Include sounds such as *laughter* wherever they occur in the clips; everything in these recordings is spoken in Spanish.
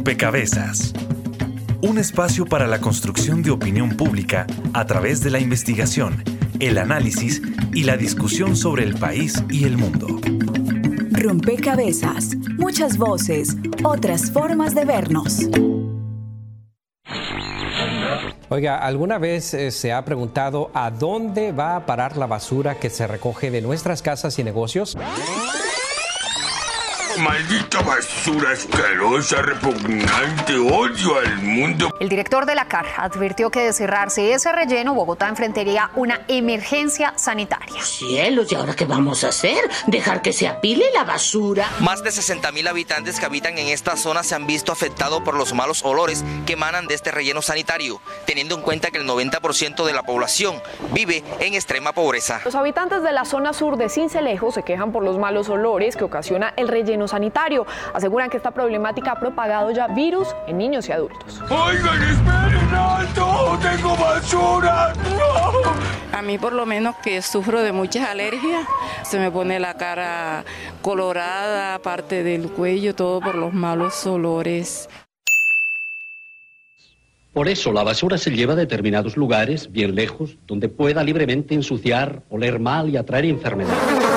Rompecabezas. Un espacio para la construcción de opinión pública a través de la investigación, el análisis y la discusión sobre el país y el mundo. Rompecabezas. Muchas voces, otras formas de vernos. Oiga, ¿alguna vez eh, se ha preguntado a dónde va a parar la basura que se recoge de nuestras casas y negocios? Maldita basura asquerosa, repugnante, odio al mundo. El director de la CAR advirtió que de cerrarse ese relleno, Bogotá enfrentaría una emergencia sanitaria. Cielos, ¿y ahora qué vamos a hacer? ¿Dejar que se apile la basura? Más de 60 mil habitantes que habitan en esta zona se han visto afectados por los malos olores que emanan de este relleno sanitario, teniendo en cuenta que el 90% de la población vive en extrema pobreza. Los habitantes de la zona sur de Cincelejo se quejan por los malos olores que ocasiona el relleno sanitario. Aseguran que esta problemática ha propagado ya virus en niños y adultos. Oigan, esperen alto, tengo basura. No. A mí por lo menos que sufro de muchas alergias, se me pone la cara colorada, parte del cuello, todo por los malos olores. Por eso la basura se lleva a determinados lugares, bien lejos, donde pueda libremente ensuciar, oler mal y atraer enfermedades.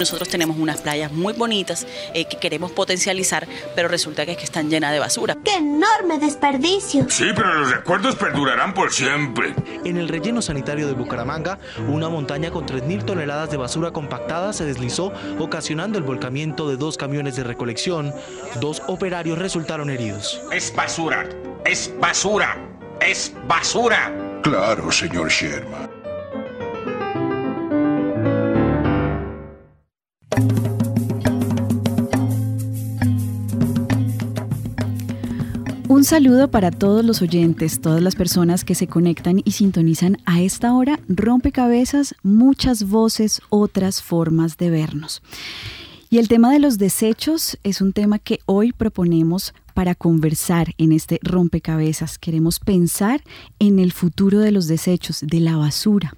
Nosotros tenemos unas playas muy bonitas eh, que queremos potencializar, pero resulta que, es que están llenas de basura. ¡Qué enorme desperdicio! Sí, pero los recuerdos perdurarán por siempre. En el relleno sanitario de Bucaramanga, una montaña con 3.000 toneladas de basura compactada se deslizó, ocasionando el volcamiento de dos camiones de recolección. Dos operarios resultaron heridos. Es basura, es basura, es basura. Claro, señor Sherman. Saludo para todos los oyentes, todas las personas que se conectan y sintonizan a esta hora. Rompecabezas, muchas voces, otras formas de vernos. Y el tema de los desechos es un tema que hoy proponemos para conversar en este rompecabezas. Queremos pensar en el futuro de los desechos, de la basura.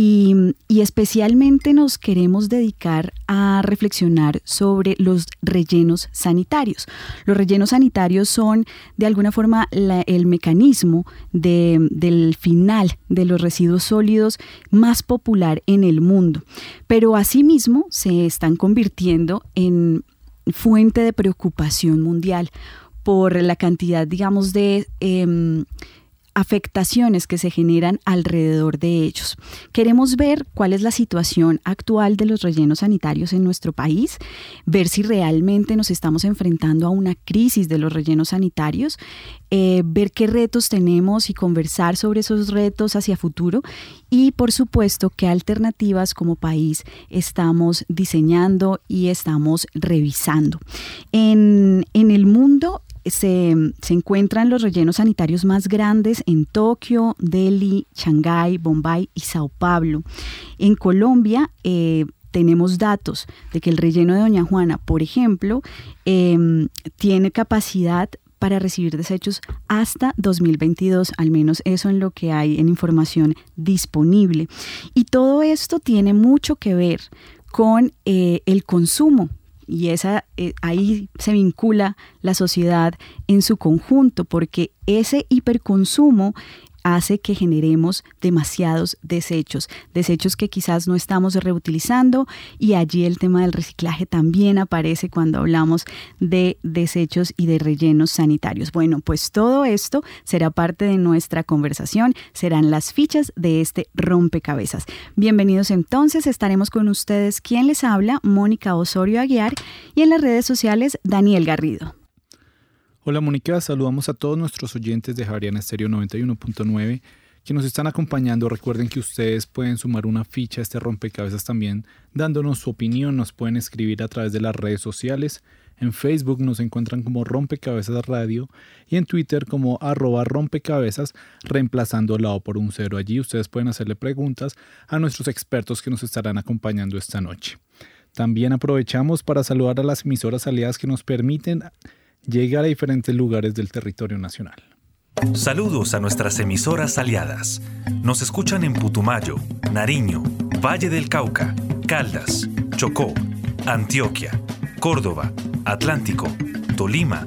Y, especialmente nos queremos dedicar a reflexionar sobre los rellenos sanitarios. Los rellenos sanitarios son de alguna forma el mecanismo del final de los residuos sólidos más popular en el mundo, pero asimismo se están convirtiendo en fuente de preocupación mundial por la cantidad, digamos, de... Em, afectaciones que se generan alrededor de ellos. Queremos ver cuál es la situación actual de los rellenos sanitarios en nuestro país, ver si realmente nos estamos enfrentando a una crisis de los rellenos sanitarios, eh, ver qué retos tenemos y conversar sobre esos retos hacia futuro y por supuesto qué alternativas como país estamos diseñando y estamos revisando. En, en el mundo se, encuentran los rellenos sanitarios más grandes en Tokio, Delhi, Shanghái, Bombay y Sao Paulo. En Colombia, eh, tenemos datos de que el relleno de Doña Juana, por ejemplo, em, tiene capacidad para recibir desechos hasta 2022, al menos eso en lo que hay en información disponible. Y todo esto tiene mucho que ver con eh, el consumo y esa, eh, ahí se vincula la sociedad en su conjunto, porque ese hiperconsumo hace que generemos demasiados desechos, desechos que quizás no estamos reutilizando y allí el tema del reciclaje también aparece cuando hablamos de desechos y de rellenos sanitarios. Bueno, pues todo esto será parte de nuestra conversación, serán las fichas de este rompecabezas. Bienvenidos entonces, estaremos con ustedes. ¿Quién les habla? Mónica Osorio Aguiar y en las redes sociales Daniel Garrido. Hola Mónica, saludamos a todos nuestros oyentes de Javariana Estéreo 91.9 que nos están acompañando. Recuerden que ustedes pueden sumar una ficha a este rompecabezas también, dándonos su opinión. Nos pueden escribir a través de las redes sociales. En Facebook nos encuentran como Rompecabezas Radio y en Twitter como arroba rompecabezas, reemplazando la O por un cero. Allí ustedes pueden hacerle preguntas a nuestros expertos que nos estarán acompañando esta noche. También aprovechamos para saludar a las emisoras aliadas que nos permiten llegar a diferentes lugares del territorio nacional. Saludos a nuestras emisoras aliadas. Nos escuchan en Putumayo, Nariño, Valle del Cauca, Caldas, Chocó, Antioquia, Córdoba, Atlántico, Tolima,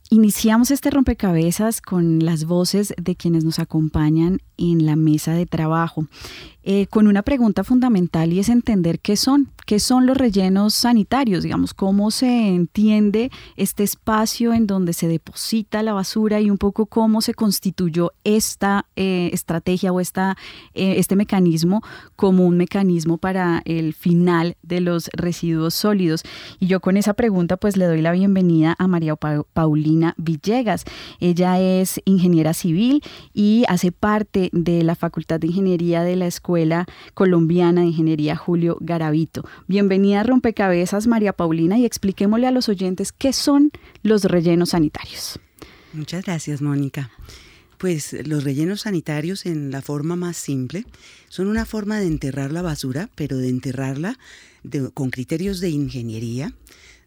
iniciamos este rompecabezas con las voces de quienes nos acompañan en la mesa de trabajo. Eh, con una pregunta fundamental y es entender qué son, qué son los rellenos sanitarios, digamos, cómo se entiende este espacio en donde se deposita la basura y un poco cómo se constituyó esta eh, estrategia o esta, eh, este mecanismo como un mecanismo para el final de los residuos sólidos. Y yo con esa pregunta pues le doy la bienvenida a María Paulina Villegas. Ella es ingeniera civil y hace parte de la Facultad de Ingeniería de la Escuela Escuela Colombiana de Ingeniería Julio Garavito. Bienvenida a Rompecabezas, María Paulina, y expliquémosle a los oyentes qué son los rellenos sanitarios. Muchas gracias, Mónica. Pues los rellenos sanitarios en la forma más simple son una forma de enterrar la basura, pero de enterrarla con criterios de ingeniería,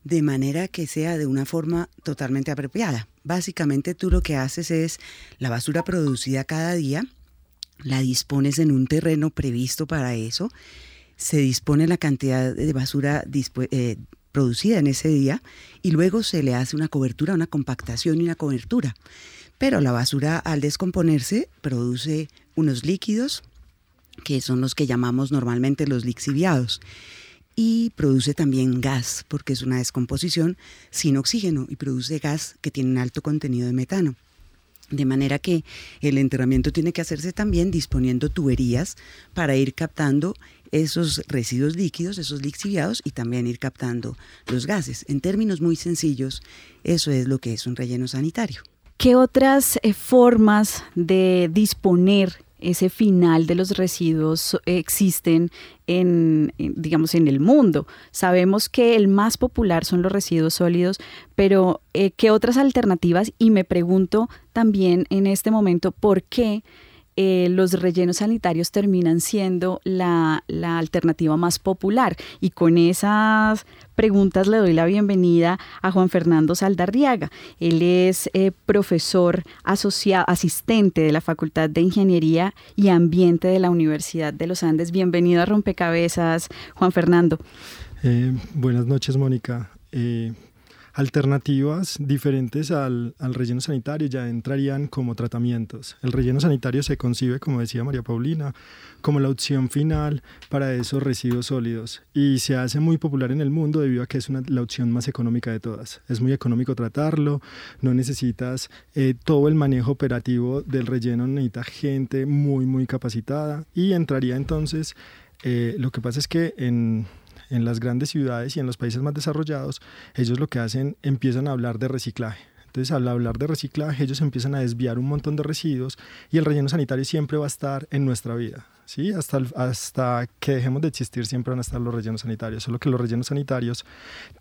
de manera que sea de una forma totalmente apropiada. Básicamente tú lo que haces es la basura producida cada día, la dispones en un terreno previsto para eso, se dispone la cantidad de basura eh, producida en ese día y luego se le hace una cobertura, una compactación y una cobertura. Pero la basura al descomponerse produce unos líquidos que son los que llamamos normalmente los lixiviados y produce también gas porque es una descomposición sin oxígeno y produce gas que tiene un alto contenido de metano. De manera que el enterramiento tiene que hacerse también disponiendo tuberías para ir captando esos residuos líquidos, esos lixiviados y también ir captando los gases. En términos muy sencillos, eso es lo que es un relleno sanitario. ¿Qué otras eh, formas de disponer ese final de los residuos existen en, digamos, en el mundo. Sabemos que el más popular son los residuos sólidos, pero eh, ¿qué otras alternativas? Y me pregunto también en este momento, ¿por qué? Eh, los rellenos sanitarios terminan siendo la, alternativa más popular. Y con esas preguntas le doy la bienvenida a Juan Fernando Saldarriaga. Él es eh, profesor asociado, asistente de la Facultad de Ingeniería y Ambiente de la Universidad de los Andes. Bienvenido a Rompecabezas, Juan Fernando. Eh, buenas noches, Mónica alternativas diferentes al, relleno sanitario ya entrarían como tratamientos. El relleno sanitario se concibe, como decía María Paulina, como la opción final para esos residuos sólidos y se hace muy popular en el mundo debido a que es la opción más económica de todas. Es muy económico tratarlo, no necesitas eh, todo el manejo operativo del relleno, necesita gente muy, muy capacitada y entraría entonces, eh, lo que pasa es que en en las grandes ciudades y en los países más desarrollados, ellos lo que hacen, empiezan a hablar de reciclaje. Entonces, al hablar de reciclaje, ellos empiezan a desviar un montón de residuos y el relleno sanitario siempre va a estar en nuestra vida. ¿sí? Hasta, hasta que dejemos de existir siempre van a estar los rellenos sanitarios, solo que los rellenos sanitarios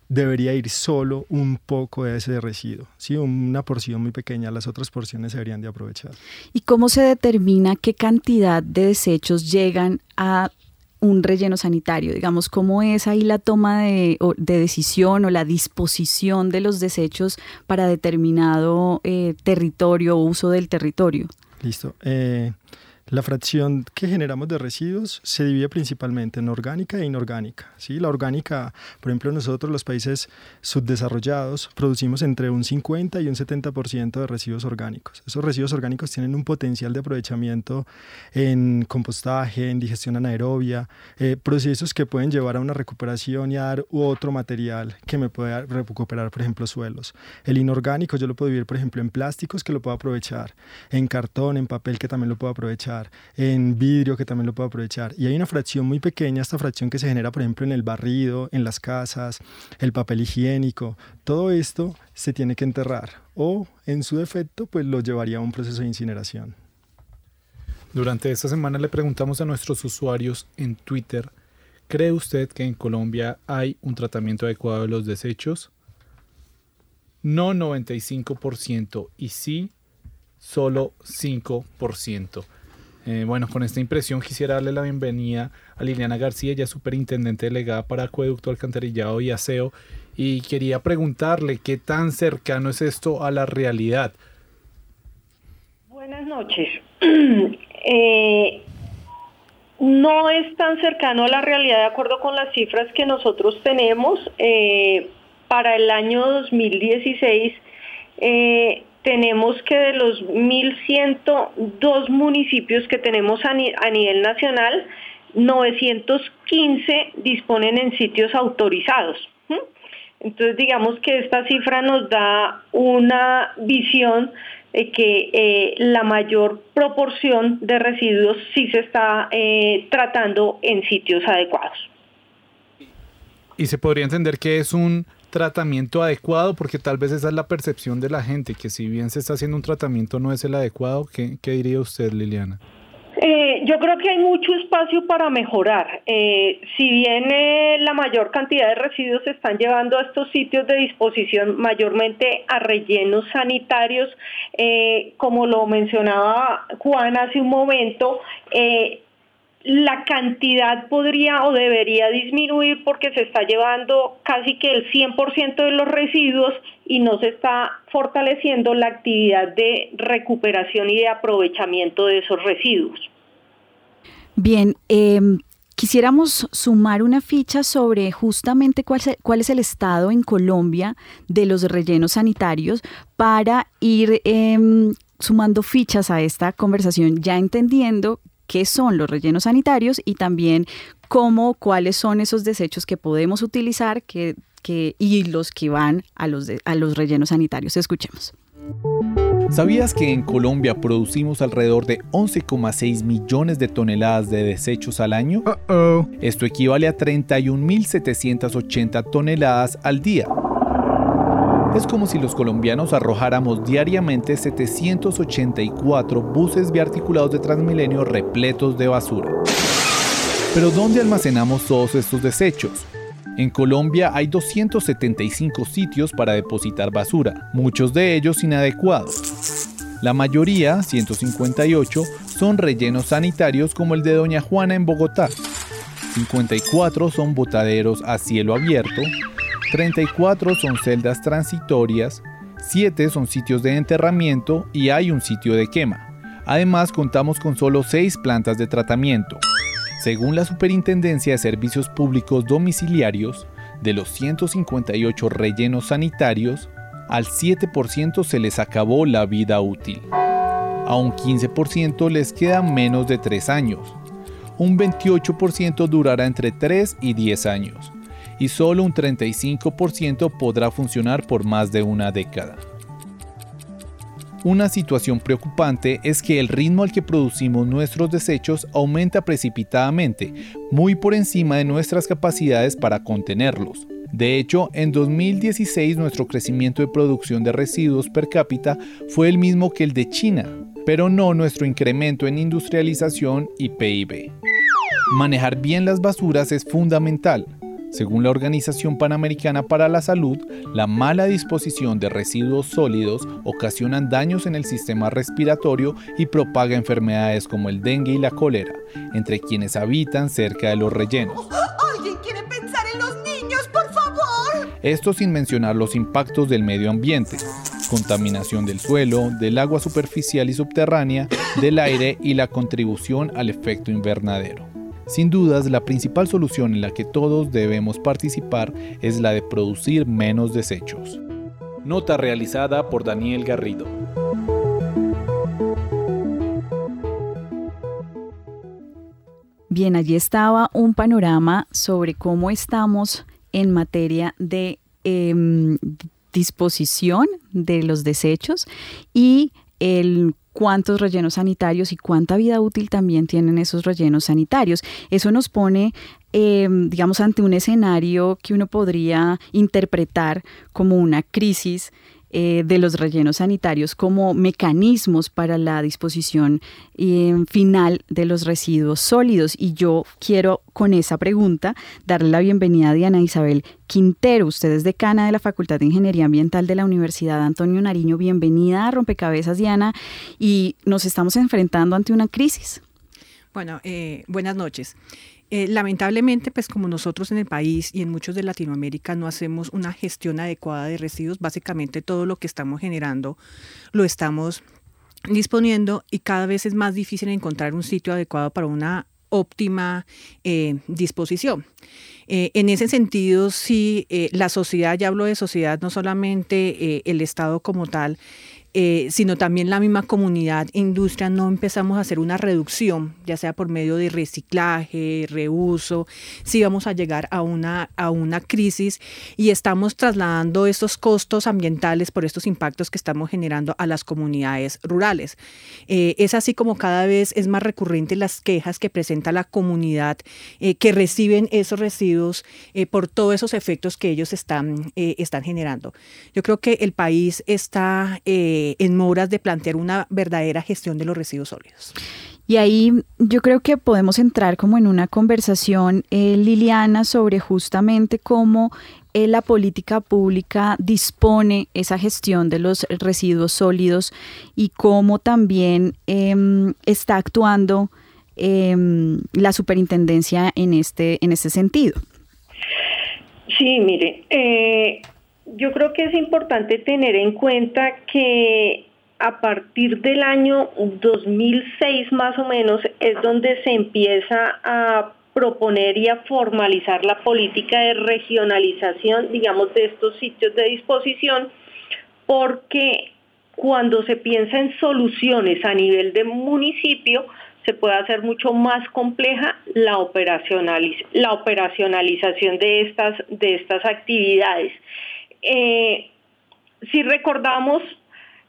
debería ir solo un poco de ese residuo, ¿sí? una porción muy pequeña, las otras porciones se deberían de aprovechar. ¿Y cómo se determina qué cantidad de desechos llegan a un relleno sanitario? Digamos, ¿cómo es ahí la toma de, decisión o la disposición de los desechos para determinado eh, territorio o uso del territorio? Listo. Eh, la fracción que generamos de residuos se divide principalmente en orgánica e inorgánica. ¿sí? La orgánica, por ejemplo, nosotros los países subdesarrollados producimos entre un 50 y un 70% de residuos orgánicos. Esos residuos orgánicos tienen un potencial de aprovechamiento en compostaje, en digestión anaerobia, eh, procesos que pueden llevar a una recuperación y a dar otro material que me pueda recuperar, por ejemplo, suelos. El inorgánico yo lo puedo vivir, por ejemplo, en plásticos que lo puedo aprovechar, en cartón, en papel que también lo puedo aprovechar en vidrio que también lo puedo aprovechar. Y hay una fracción muy pequeña, esta fracción que se genera, por ejemplo, en el barrido, en las casas, el papel higiénico. Todo esto se tiene que enterrar o, en su defecto, pues lo llevaría a un proceso de incineración. Durante esta semana le preguntamos a nuestros usuarios en Twitter, ¿cree usted que en Colombia hay un tratamiento adecuado de los desechos? no 95% y sí solo 5%. Eh, bueno, con esta impresión quisiera darle la bienvenida a Liliana García, ella es superintendente delegada para acueducto, alcantarillado y aseo, y quería preguntarle qué tan cercano es esto a la realidad. Buenas noches. *clears throat* Eh, no es tan cercano a la realidad de acuerdo con las cifras que nosotros tenemos. Eh, para el año 2016 eh, tenemos que de los 1.102 municipios que tenemos a, nivel nacional, 915 disponen en sitios autorizados. Entonces digamos que esta cifra nos da una visión de que eh, la mayor proporción de residuos sí se está eh, tratando en sitios adecuados. Y se podría entender que es un tratamiento adecuado, porque tal vez esa es la percepción de la gente, que si bien se está haciendo un tratamiento no es el adecuado. ¿Qué, diría usted, Liliana? Eh, yo creo que hay mucho espacio para mejorar. Eh, si bien eh, la mayor cantidad de residuos se están llevando a estos sitios de disposición, mayormente a rellenos sanitarios, como lo mencionaba Juan hace un momento, la cantidad podría o debería disminuir porque se está llevando casi que el 100% de los residuos y no se está fortaleciendo la actividad de recuperación y de aprovechamiento de esos residuos. Bien, em, quisiéramos sumar una ficha sobre justamente cuál, cuál, es el estado en Colombia de los rellenos sanitarios para ir em, sumando fichas a esta conversación, ya entendiendo qué son los rellenos sanitarios y también cómo, cuáles son esos desechos que podemos utilizar que, que, y los que van a los, a los rellenos sanitarios. Escuchemos. ¿Sabías que en Colombia producimos alrededor de 11,6 millones de toneladas de desechos al año? Esto equivale a 31.780 toneladas al día. Es como si los colombianos arrojáramos diariamente 784 buses biarticulados de Transmilenio repletos de basura. Pero ¿dónde almacenamos todos estos desechos? En Colombia hay 275 sitios para depositar basura, muchos de ellos inadecuados. La mayoría, 158, son rellenos sanitarios como el de Doña Juana en Bogotá. 54 son botaderos a cielo abierto 34 son celdas transitorias, 7 son sitios de enterramiento y hay un sitio de quema. Además, contamos con solo 6 plantas de tratamiento. Según la Superintendencia de Servicios Públicos Domiciliarios, de los 158 rellenos sanitarios, al 7% se les acabó la vida útil. A un 15% les queda menos de 3 años. Un 28% durará entre 3 y 10 años y solo un 35% podrá funcionar por más de una década. Una situación preocupante es que el ritmo al que producimos nuestros desechos aumenta precipitadamente, muy por encima de nuestras capacidades para contenerlos. De hecho, en 2016 nuestro crecimiento de producción de residuos per cápita fue el mismo que el de China, pero no nuestro incremento en industrialización y PIB. Manejar bien las basuras es fundamental, según la Organización Panamericana para la Salud, la mala disposición de residuos sólidos ocasionan daños en el sistema respiratorio y propaga enfermedades como el dengue y la cólera entre quienes habitan cerca de los rellenos. ¿Alguien quiere pensar en los niños, por favor? Esto sin mencionar los impactos del medio ambiente, contaminación del suelo, del agua superficial y subterránea, del aire y la contribución al efecto invernadero. Sin dudas, la principal solución en la que todos debemos participar es la de producir menos desechos. Nota realizada por Daniel Garrido. Bien, allí estaba un panorama sobre cómo estamos en materia de em, disposición de los desechos y el cuántos rellenos sanitarios y cuánta vida útil también tienen esos rellenos sanitarios. Eso nos pone, eh, digamos, ante un escenario que uno podría interpretar como una crisis eh, de los rellenos sanitarios como mecanismos para la disposición eh, final de los residuos sólidos. Y yo quiero con esa pregunta darle la bienvenida a Diana Isabel Quintero. Usted es decana de la Facultad de Ingeniería Ambiental de la Universidad Antonio Nariño. Bienvenida a Rompecabezas, Diana. Y nos estamos enfrentando ante una crisis. Bueno, eh, buenas noches. Eh, lamentablemente, pues como nosotros en el país y en muchos de Latinoamérica no hacemos una gestión adecuada de residuos, básicamente todo lo que estamos generando lo estamos disponiendo y cada vez es más difícil encontrar un sitio adecuado para una óptima eh, disposición. en ese sentido, sí, la sociedad, ya hablo de sociedad, no solamente el Estado como tal, eh, sino también la misma comunidad, industria, no empezamos a hacer una reducción, ya sea por medio de reciclaje, reuso, si vamos a llegar a una, a una crisis y estamos trasladando estos costos ambientales por estos impactos que estamos generando a las comunidades rurales. Eh, es así como cada vez es más recurrente las quejas que presenta la comunidad eh, que reciben esos residuos por todos esos efectos que ellos están, están generando. Yo creo que el país está en moras de plantear una verdadera gestión de los residuos sólidos. Y ahí yo creo que podemos entrar como en una conversación, eh, Liliana, sobre justamente cómo eh, la política pública dispone esa gestión de los residuos sólidos y cómo también em, está actuando em, la superintendencia en este, en este sentido. Sí, mire, eh, yo creo que es importante tener en cuenta que a partir del año 2006 más o menos es donde se empieza a proponer y a formalizar la política de regionalización, digamos, de estos sitios de disposición, porque cuando se piensa en soluciones a nivel de municipio, se puede hacer mucho más compleja la, la operacionalización de estas, de estas actividades. Eh, si recordamos,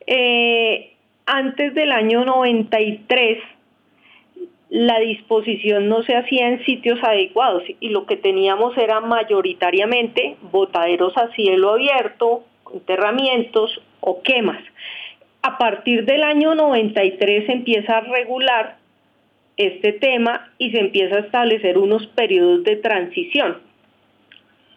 eh, antes del año 93, la disposición no se hacía en sitios adecuados y lo que teníamos era mayoritariamente botaderos a cielo abierto, enterramientos o quemas. A partir del año 93 se empieza a regular este tema y se empieza a establecer unos periodos de transición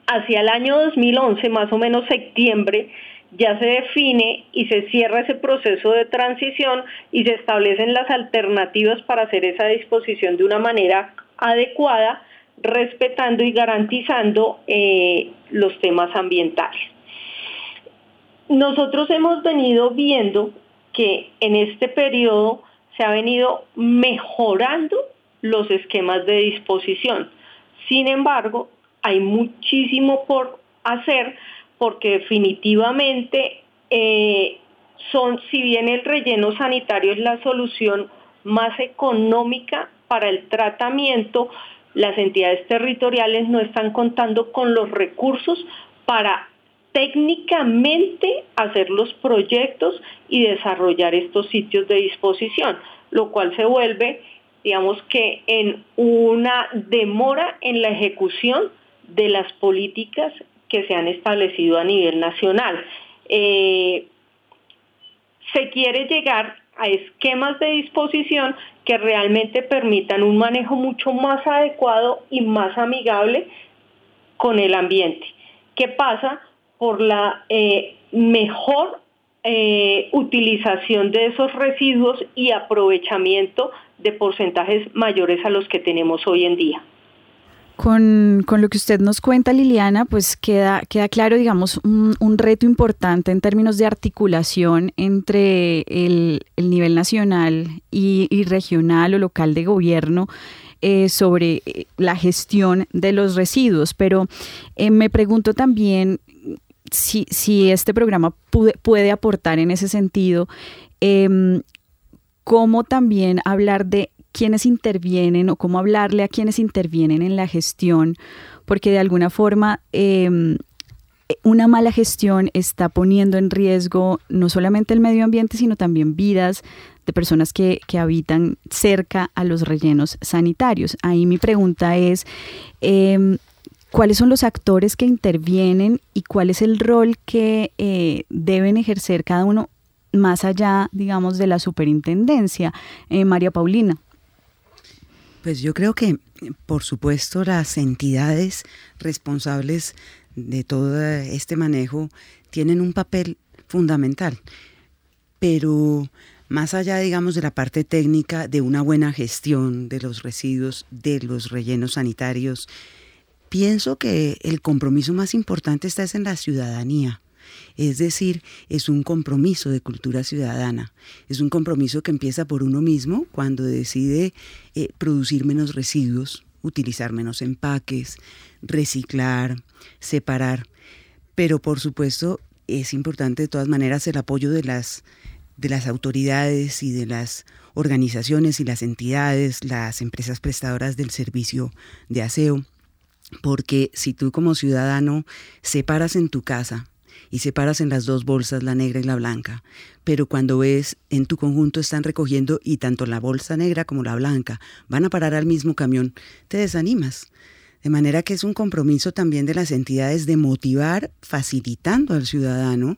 hacia el año 2011, más o menos septiembre, ya se define y se cierra ese proceso de transición y se establecen las alternativas para hacer esa disposición de una manera adecuada, respetando y garantizando eh, los temas ambientales. Nosotros hemos venido viendo que en este periodo se ha venido mejorando los esquemas de disposición. Sin embargo, hay muchísimo por hacer porque definitivamente eh, son, si bien el relleno sanitario es la solución más económica para el tratamiento, las entidades territoriales no están contando con los recursos para técnicamente hacer los proyectos y desarrollar estos sitios de disposición, lo cual se vuelve, digamos que, en una demora en la ejecución de las políticas que se han establecido a nivel nacional. Eh, se quiere llegar a esquemas de disposición que realmente permitan un manejo mucho más adecuado y más amigable con el ambiente. ¿Qué pasa? Por la eh, mejor eh, utilización de esos residuos y aprovechamiento de porcentajes mayores a los que tenemos hoy en día. Con, lo que usted nos cuenta, Liliana, pues queda, queda claro, digamos, un, reto importante en términos de articulación entre el, nivel nacional y, regional o local de gobierno eh, sobre eh, la gestión de los residuos. Pero eh, me pregunto también si, si este programa puede aportar en ese sentido, em, cómo también hablar de quiénes intervienen o cómo hablarle a quienes intervienen en la gestión, porque de alguna forma em, una mala gestión está poniendo en riesgo no solamente el medio ambiente, sino también vidas de personas que, habitan cerca a los rellenos sanitarios. Ahí mi pregunta es, em, cuáles son los actores que intervienen y cuál es el rol que eh, deben ejercer cada uno más allá, digamos, de la superintendencia. Eh, María Paulina. Pues yo creo que, por supuesto, las entidades responsables de todo este manejo tienen un papel fundamental, pero más allá, digamos, de la parte técnica de una buena gestión de los residuos, de los rellenos sanitarios, pienso que el compromiso más importante está en la ciudadanía. Es decir, es un compromiso de cultura ciudadana. Es un compromiso que empieza por uno mismo cuando decide eh, producir menos residuos, utilizar menos empaques, reciclar, separar. Pero por supuesto es importante de todas maneras el apoyo de las, de las autoridades y de las organizaciones y las entidades, las empresas prestadoras del servicio de aseo, porque si tú como ciudadano separas en tu casa y separas en las dos bolsas, la negra y la blanca, pero cuando ves en tu conjunto están recogiendo y tanto la bolsa negra como la blanca van a parar al mismo camión, te desanimas. De manera que es un compromiso también de las entidades de motivar, facilitando al ciudadano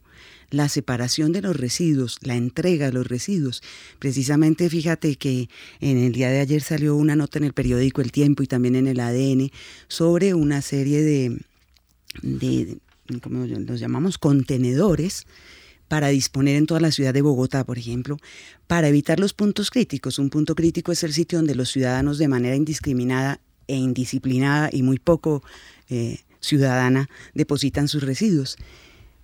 la separación de los residuos, la entrega de los residuos. Precisamente fíjate que en el día de ayer salió una nota en el periódico El Tiempo y también en el ADN sobre una serie de, de como los llamamos, contenedores para disponer en toda la ciudad de Bogotá, por ejemplo, para evitar los puntos críticos. Un punto crítico es el sitio donde los ciudadanos de manera indiscriminada e indisciplinada y muy poco eh, ciudadana depositan sus residuos.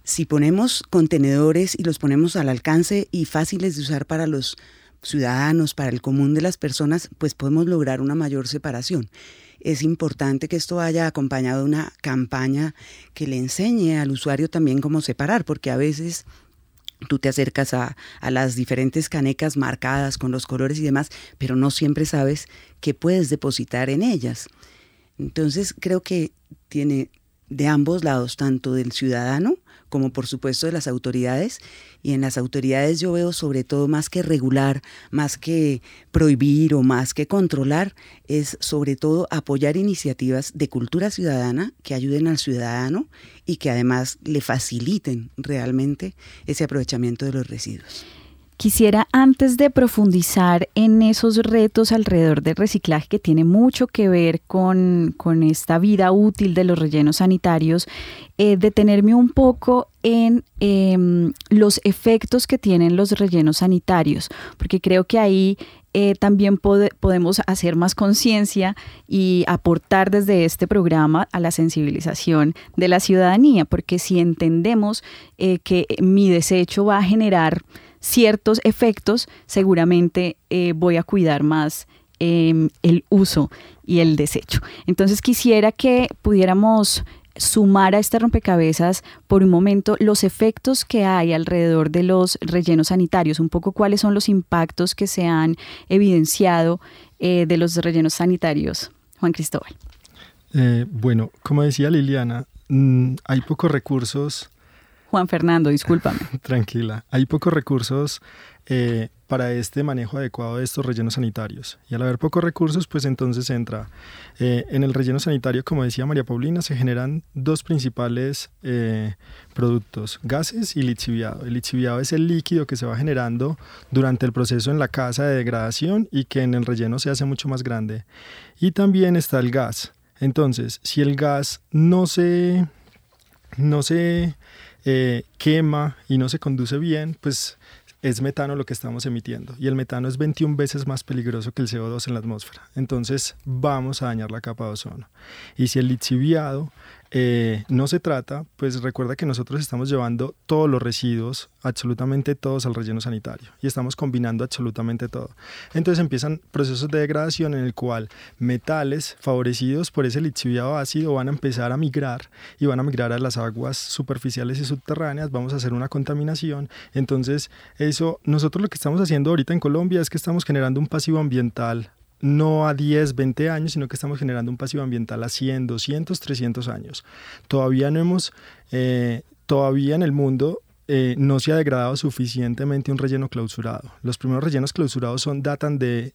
Si ponemos contenedores y los ponemos al alcance y fáciles de usar para los ciudadanos, para el común de las personas, pues podemos lograr una mayor separación. Es importante que esto haya acompañado una campaña que le enseñe al usuario también cómo separar, porque a veces tú te acercas a, a, las diferentes canecas marcadas con los colores y demás, pero no siempre sabes qué puedes depositar en ellas. Entonces creo que tiene de ambos lados, tanto del ciudadano como por supuesto de las autoridades. Y en las autoridades yo veo sobre todo más que regular, más que prohibir o más que controlar, es sobre todo apoyar iniciativas de cultura ciudadana que ayuden al ciudadano y que además le faciliten realmente ese aprovechamiento de los residuos. Quisiera, antes de profundizar en esos retos alrededor del reciclaje que tiene mucho que ver con, esta vida útil de los rellenos sanitarios, eh, detenerme un poco en em, los efectos que tienen los rellenos sanitarios, porque creo que ahí eh, también podemos hacer más conciencia y aportar desde este programa a la sensibilización de la ciudadanía, porque si entendemos eh, que mi desecho va a generar ciertos efectos, seguramente eh, voy a cuidar más em, el uso y el desecho. Entonces quisiera que pudiéramos sumar a este rompecabezas por un momento los efectos que hay alrededor de los rellenos sanitarios, un poco cuáles son los impactos que se han evidenciado eh, de los rellenos sanitarios. Juan Cristóbal. Eh, bueno, como decía Liliana, mm, hay pocos recursos Juan Fernando, discúlpame. *laughs* Tranquila, hay pocos recursos eh, para este manejo adecuado de estos rellenos sanitarios. Y al haber pocos recursos, pues entonces entra. Eh, en el relleno sanitario, como decía María Paulina, se generan dos principales eh, productos, gases y lixiviado. El lixiviado es el líquido que se va generando durante el proceso en la casa de degradación y que en el relleno se hace mucho más grande. Y también está el gas. Entonces, si el gas no se, no se eh, quema y no se conduce bien, pues es metano lo que estamos emitiendo. Y el metano es 21 veces más peligroso que el CO2 en la atmósfera. Entonces vamos a dañar la capa de ozono. Y si el lixiviado eh, no se trata, pues recuerda que nosotros estamos llevando todos los residuos, absolutamente todos al relleno sanitario y estamos combinando absolutamente todo. Entonces empiezan procesos de degradación en el cual metales favorecidos por ese lixiviado ácido van a empezar a migrar y van a migrar a las aguas superficiales y subterráneas, vamos a hacer una contaminación. Entonces eso, nosotros lo que estamos haciendo ahorita en Colombia es que estamos generando un pasivo ambiental no a 10, 20 años, sino que estamos generando un pasivo ambiental a 100, 200, 300 años. Todavía no hemos, eh, todavía en el mundo eh, no se ha degradado suficientemente un relleno clausurado. Los primeros rellenos clausurados son datan de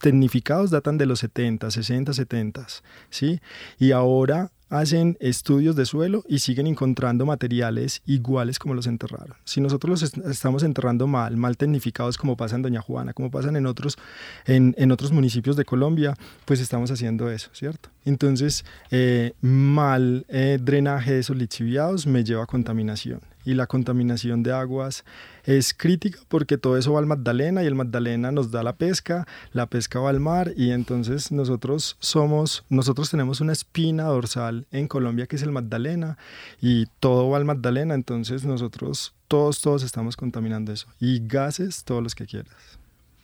tecnificados datan de los 70, 60, 70, ¿sí? Y ahora hacen estudios de suelo y siguen encontrando materiales iguales como los enterraron. Si nosotros los estamos enterrando mal, mal tecnificados como pasa en Doña Juana, como pasan en otros, en, en otros municipios de Colombia, pues estamos haciendo eso, ¿cierto? Entonces, eh, mal eh, drenaje de esos lixiviados me lleva a contaminación y la contaminación de aguas es crítica porque todo eso va al Magdalena y el Magdalena nos da la pesca, la pesca va al mar y entonces nosotros somos, nosotros tenemos una espina dorsal en Colombia que es el Magdalena y todo va al Magdalena, entonces nosotros todos, todos estamos contaminando eso y gases, todos los que quieras.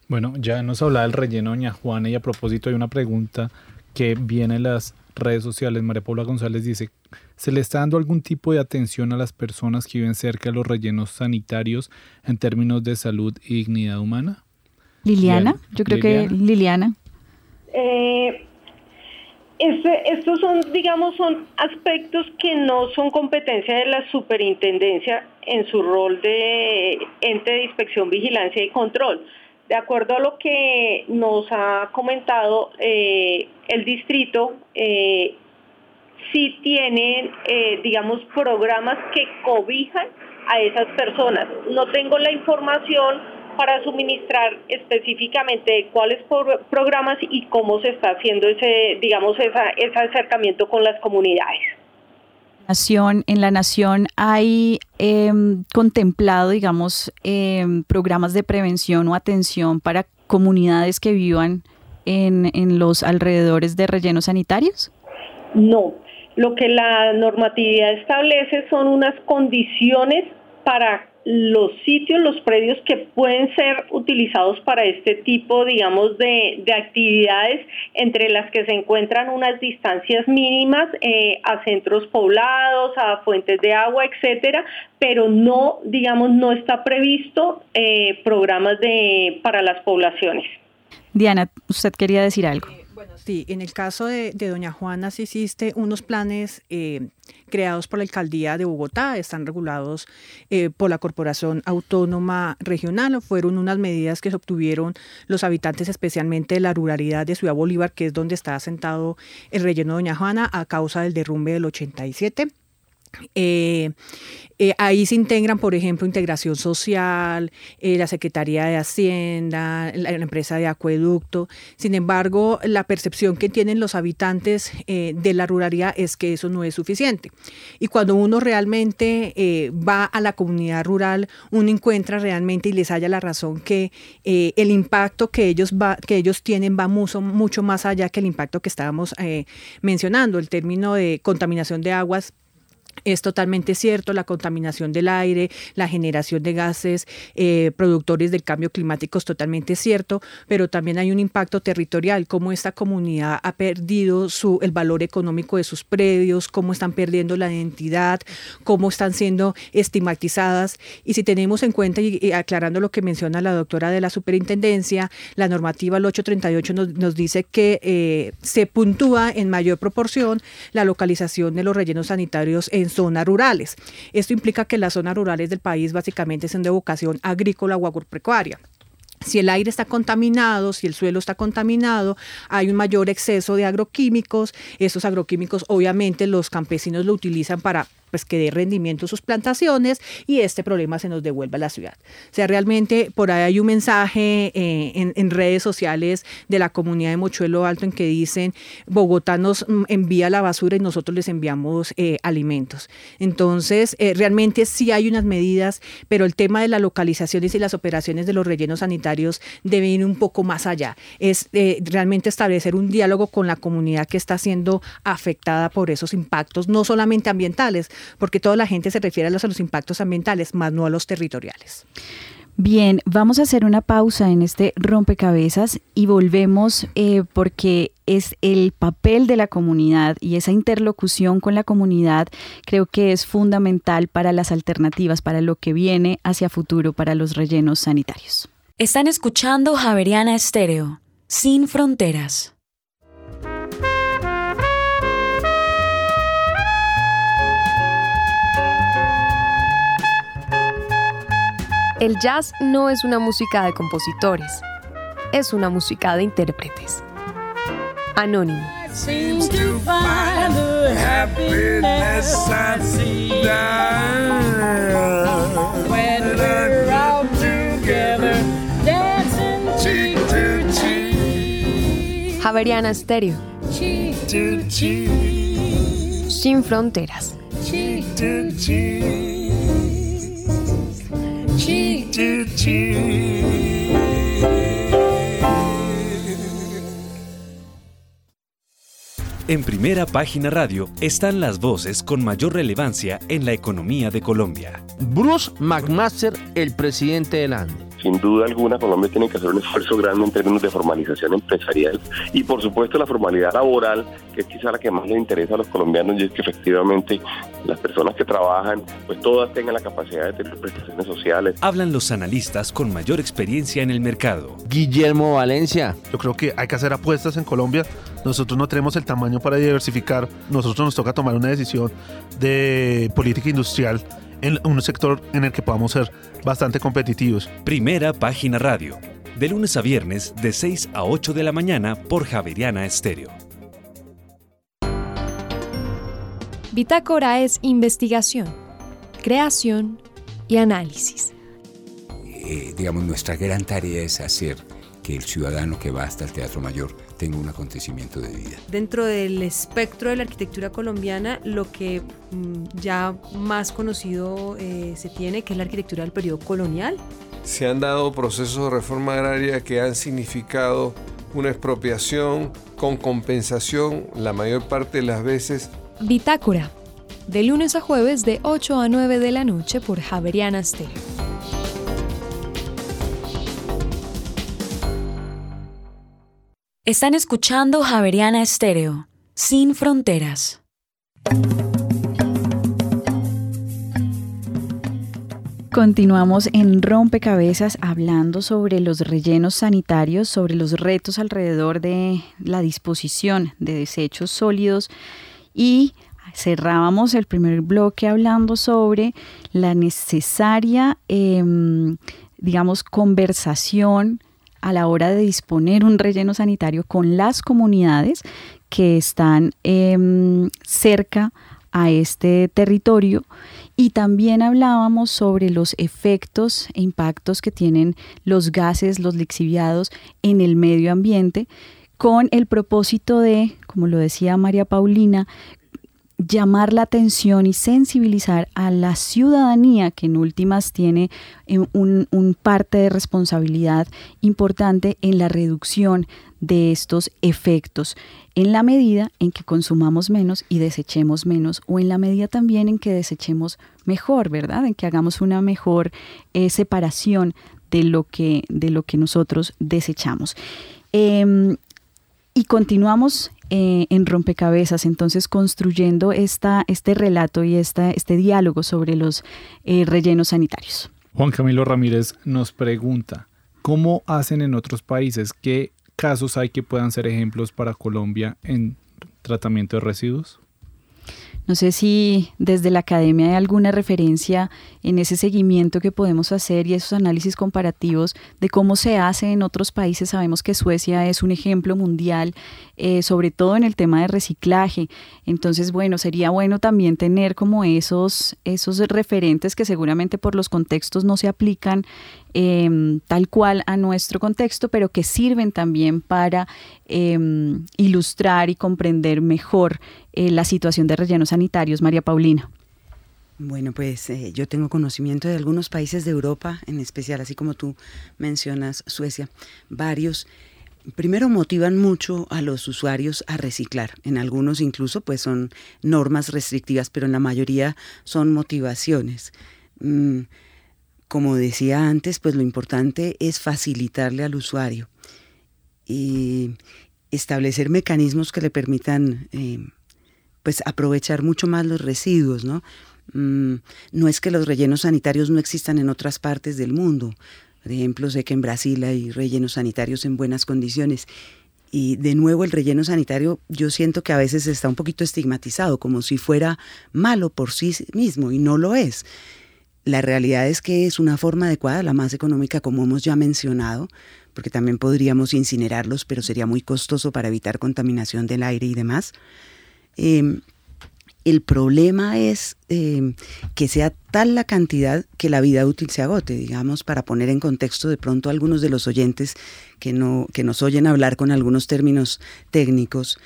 Bueno, ya nos hablaba del relleno Doña Juana y a propósito hay una pregunta que viene en las redes sociales. María Paula González dice, ¿se le está dando algún tipo de atención a las personas que viven cerca de los rellenos sanitarios en términos de salud y dignidad humana? Liliana, yo creo que Liliana. Eh, este, estos son, digamos, son aspectos que no son competencia de la superintendencia en su rol de ente de inspección, vigilancia y control. De acuerdo a lo que nos ha comentado eh, el distrito, eh, sí tienen, eh, digamos, programas que cobijan a esas personas. No tengo la información para suministrar específicamente cuáles programas y cómo se está haciendo ese, digamos, ese acercamiento con las comunidades en la nación hay em, contemplado, digamos, em, programas de prevención o atención para comunidades que vivan en, en los alrededores de rellenos sanitarios? No, lo que la normatividad establece son unas condiciones para los sitios, los predios que pueden ser utilizados para este tipo, digamos, de, actividades, entre las que se encuentran unas distancias mínimas eh, a centros poblados, a fuentes de agua, etcétera, pero no, digamos, no está previsto eh, programas de, para las poblaciones. Diana, usted quería decir algo. Sí, en el caso de, Doña Juana sí existe unos planes eh, creados por la Alcaldía de Bogotá, están regulados eh, por la Corporación Autónoma Regional, fueron unas medidas que se obtuvieron los habitantes especialmente de la ruralidad de Ciudad Bolívar, que es donde está asentado el relleno Doña Juana a causa del derrumbe del 87. Eh, eh, ahí se integran, por ejemplo, integración social, eh, la Secretaría de Hacienda, la, empresa de acueducto. Sin embargo, la percepción que tienen los habitantes de la ruralidad es que eso no es suficiente. Y cuando uno realmente va a la comunidad rural, uno encuentra realmente y les haya la razón que el impacto que ellos, que ellos tienen va mucho, mucho más allá que el impacto que estábamos mencionando. El término de contaminación de aguas es totalmente cierto, la contaminación del aire, la generación de gases eh, productores del cambio climático es totalmente cierto, pero también hay un impacto territorial, cómo esta comunidad ha perdido su, el valor económico de sus predios, cómo están perdiendo la identidad, cómo están siendo estigmatizadas. Y si tenemos en cuenta, y, aclarando lo que menciona la doctora de la superintendencia, la normativa el 838 nos, nos dice que eh, se puntúa en mayor proporción la localización de los rellenos sanitarios en zonas rurales. Esto implica que las zonas rurales del país básicamente son de vocación agrícola o agropecuaria. Si el aire está contaminado, si el suelo está contaminado, hay un mayor exceso de agroquímicos. Esos agroquímicos obviamente los campesinos lo utilizan para pues que dé rendimiento a sus plantaciones y este problema se nos devuelva a la ciudad. O sea, realmente por ahí hay un mensaje eh, en, redes sociales de la comunidad de Mochuelo Alto en que dicen Bogotá nos mm, envía la basura y nosotros les enviamos eh, alimentos. Entonces, eh, realmente sí hay unas medidas, pero el tema de las localizaciones y las operaciones de los rellenos sanitarios debe ir un poco más allá. Es realmente establecer un diálogo con la comunidad que está siendo afectada por esos impactos, no solamente ambientales, porque toda la gente se refiere a los, a los impactos ambientales, más no a los territoriales. Bien, vamos a hacer una pausa en este rompecabezas y volvemos eh, porque es el papel de la comunidad y esa interlocución con la comunidad creo que es fundamental para las alternativas, para lo que viene hacia futuro, para los rellenos sanitarios. Están escuchando Javeriana Estéreo, sin fronteras. El jazz no es una música de compositores, es una música de intérpretes. Anónimo. seem to find the En primera página radio están las voces con mayor relevancia en la economía de Colombia. Bruce McMaster, el presidente del ANDE. Sin duda alguna, Colombia tiene que hacer un esfuerzo grande en términos de formalización empresarial y, por supuesto, la formalidad laboral, que es quizá la que más le interesa a los colombianos, y es que efectivamente las personas que trabajan, pues todas tengan la capacidad de tener prestaciones sociales. Hablan los analistas con mayor experiencia en el mercado. Guillermo Valencia. Yo creo que hay que hacer apuestas en Colombia. Nosotros no tenemos el tamaño para diversificar. Nosotros nos toca tomar una decisión de política industrial en un sector en el que podamos ser bastante competitivos. Primera página radio. De lunes a viernes de 6 a 8 de la mañana por Javeriana Estéreo. Bitácora es investigación, creación y análisis. Eh, digamos, nuestra gran tarea es hacer que el ciudadano que va hasta el Teatro Mayor tenga un acontecimiento de vida. Dentro del espectro de la arquitectura colombiana, lo que mm, ya más conocido eh, se tiene, que es la arquitectura del periodo colonial. Se han dado procesos de reforma agraria que han significado una expropiación con compensación la mayor parte de las veces. Bitácora, de lunes a jueves de 8 a 9 de la noche por Javeriana Stereo. Están escuchando Javeriana Estéreo, sin fronteras. Continuamos en Rompecabezas hablando sobre los rellenos sanitarios, sobre los retos alrededor de la disposición de desechos sólidos y cerrábamos el primer bloque hablando sobre la necesaria, eh, digamos, conversación a la hora de disponer un relleno sanitario con las comunidades que están eh, cerca a este territorio. Y también hablábamos sobre los efectos e impactos que tienen los gases, los lixiviados en el medio ambiente con el propósito de, como lo decía María Paulina, llamar la atención y sensibilizar a la ciudadanía que en últimas tiene eh, un, parte de responsabilidad importante en la reducción de estos efectos en la medida en que consumamos menos y desechemos menos o en la medida también en que desechemos mejor, ¿verdad? En que hagamos una mejor eh, separación de lo, que, de lo que nosotros desechamos. Eh, y continuamos eh, en rompecabezas, entonces construyendo esta, este relato y esta, este diálogo sobre los eh, rellenos sanitarios. Juan Camilo Ramírez nos pregunta, ¿cómo hacen en otros países? ¿Qué casos hay que puedan ser ejemplos para Colombia en tratamiento de residuos? No sé si desde la academia hay alguna referencia en ese seguimiento que podemos hacer y esos análisis comparativos de cómo se hace en otros países. Sabemos que Suecia es un ejemplo mundial, eh, sobre todo en el tema de reciclaje. Entonces, bueno, sería bueno también tener como esos, esos referentes que seguramente por los contextos no se aplican eh, tal cual a nuestro contexto, pero que sirven también para eh, ilustrar y comprender mejor eh, la situación de rellenos sanitarios. María Paulina. Bueno, pues eh, yo tengo conocimiento de algunos países de Europa, en especial, así como tú mencionas, Suecia, varios. Primero motivan mucho a los usuarios a reciclar. En algunos incluso pues son normas restrictivas, pero en la mayoría son motivaciones. Mm, como decía antes, pues lo importante es facilitarle al usuario y establecer mecanismos que le permitan eh, pues aprovechar mucho más los residuos, ¿no? Mm, no es que los rellenos sanitarios no existan en otras partes del mundo. Por ejemplo, sé que en Brasil hay rellenos sanitarios en buenas condiciones. Y de nuevo el relleno sanitario yo siento que a veces está un poquito estigmatizado, como si fuera malo por sí mismo, y no lo es. La realidad es que es una forma adecuada, la más económica, como hemos ya mencionado, porque también podríamos incinerarlos, pero sería muy costoso para evitar contaminación del aire y demás. Em, el problema es em, que sea tal la cantidad que la vida útil se agote, digamos, para poner en contexto de pronto a algunos de los oyentes que, no, que nos oyen hablar con algunos términos técnicos,